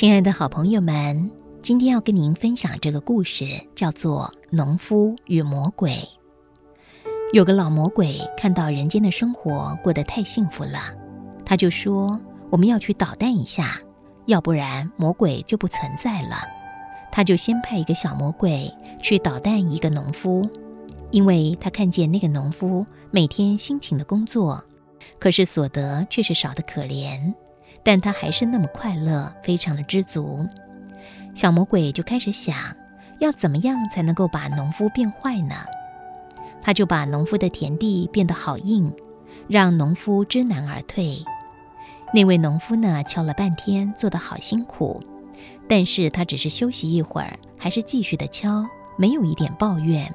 亲爱的好朋友们，今天要跟您分享这个故事，叫做《农夫与魔鬼》。有个老魔鬼看到人间的生活过得太幸福了，他就说：“我们要去捣蛋一下，要不然魔鬼就不存在了。”他就先派一个小魔鬼去捣蛋一个农夫，因为他看见那个农夫每天辛勤的工作，可是所得却是少得可怜。但他还是那么快乐，非常的知足。小魔鬼就开始想，要怎么样才能够把农夫变坏呢？他就把农夫的田地变得好硬，让农夫知难而退。那位农夫呢，敲了半天，做得好辛苦，但是他只是休息一会儿，还是继续的敲，没有一点抱怨。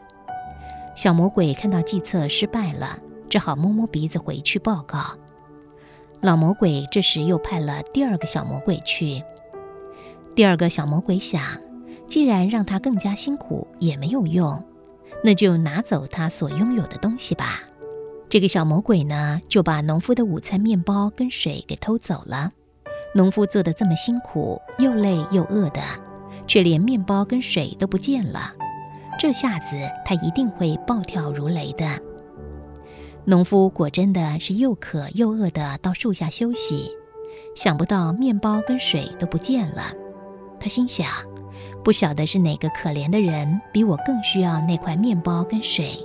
小魔鬼看到计策失败了，只好摸摸鼻子回去报告。老魔鬼这时又派了第二个小魔鬼去。第二个小魔鬼想，既然让他更加辛苦也没有用，那就拿走他所拥有的东西吧。这个小魔鬼呢，就把农夫的午餐面包跟水给偷走了。农夫做的这么辛苦，又累又饿的，却连面包跟水都不见了。这下子他一定会暴跳如雷的。农夫果真的是又渴又饿的到树下休息，想不到面包跟水都不见了。他心想：不晓得是哪个可怜的人比我更需要那块面包跟水。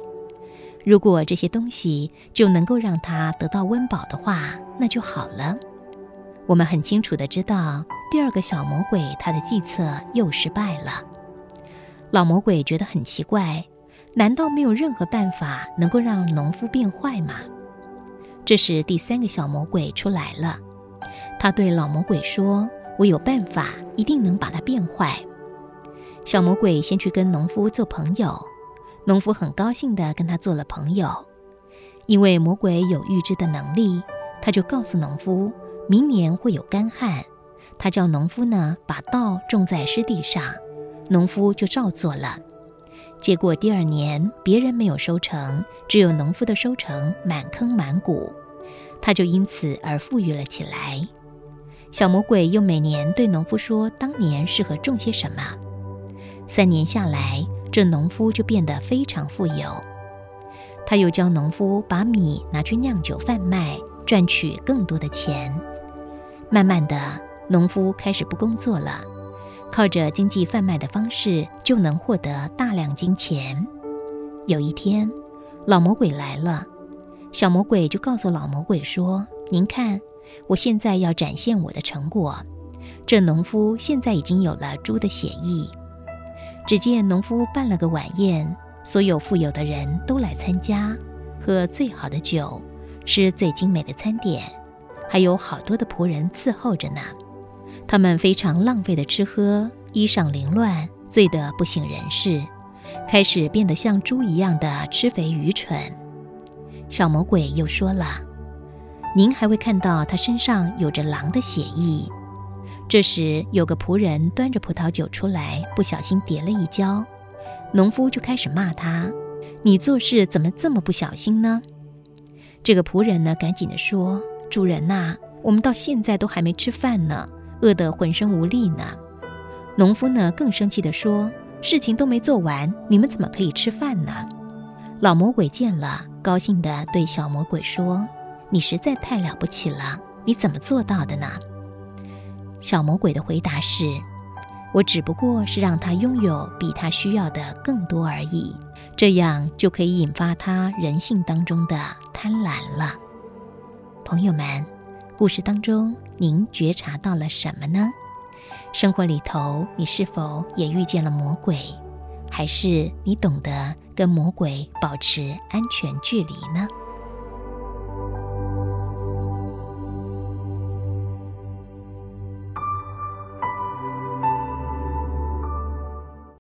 如果这些东西就能够让他得到温饱的话，那就好了。我们很清楚的知道，第二个小魔鬼他的计策又失败了。老魔鬼觉得很奇怪。难道没有任何办法能够让农夫变坏吗？这时，第三个小魔鬼出来了。他对老魔鬼说：“我有办法，一定能把它变坏。”小魔鬼先去跟农夫做朋友，农夫很高兴地跟他做了朋友。因为魔鬼有预知的能力，他就告诉农夫，明年会有干旱。他叫农夫呢把稻种在湿地上，农夫就照做了。结果第二年，别人没有收成，只有农夫的收成满坑满谷，他就因此而富裕了起来。小魔鬼又每年对农夫说，当年适合种些什么。三年下来，这农夫就变得非常富有。他又教农夫把米拿去酿酒贩卖，赚取更多的钱。慢慢的，农夫开始不工作了。靠着经济贩卖的方式，就能获得大量金钱。有一天，老魔鬼来了，小魔鬼就告诉老魔鬼说：“您看，我现在要展现我的成果。这农夫现在已经有了猪的血意。只见农夫办了个晚宴，所有富有的人都来参加，喝最好的酒，吃最精美的餐点，还有好多的仆人伺候着呢。”他们非常浪费的吃喝，衣裳凌乱，醉得不省人事，开始变得像猪一样的吃肥愚蠢。小魔鬼又说了：“您还会看到他身上有着狼的血迹。”这时，有个仆人端着葡萄酒出来，不小心跌了一跤，农夫就开始骂他：“你做事怎么这么不小心呢？”这个仆人呢，赶紧的说：“主人呐，我们到现在都还没吃饭呢。”饿得浑身无力呢，农夫呢更生气地说：“事情都没做完，你们怎么可以吃饭呢？”老魔鬼见了，高兴地对小魔鬼说：“你实在太了不起了，你怎么做到的呢？”小魔鬼的回答是：“我只不过是让他拥有比他需要的更多而已，这样就可以引发他人性当中的贪婪了。”朋友们。故事当中，您觉察到了什么呢？生活里头，你是否也遇见了魔鬼？还是你懂得跟魔鬼保持安全距离呢？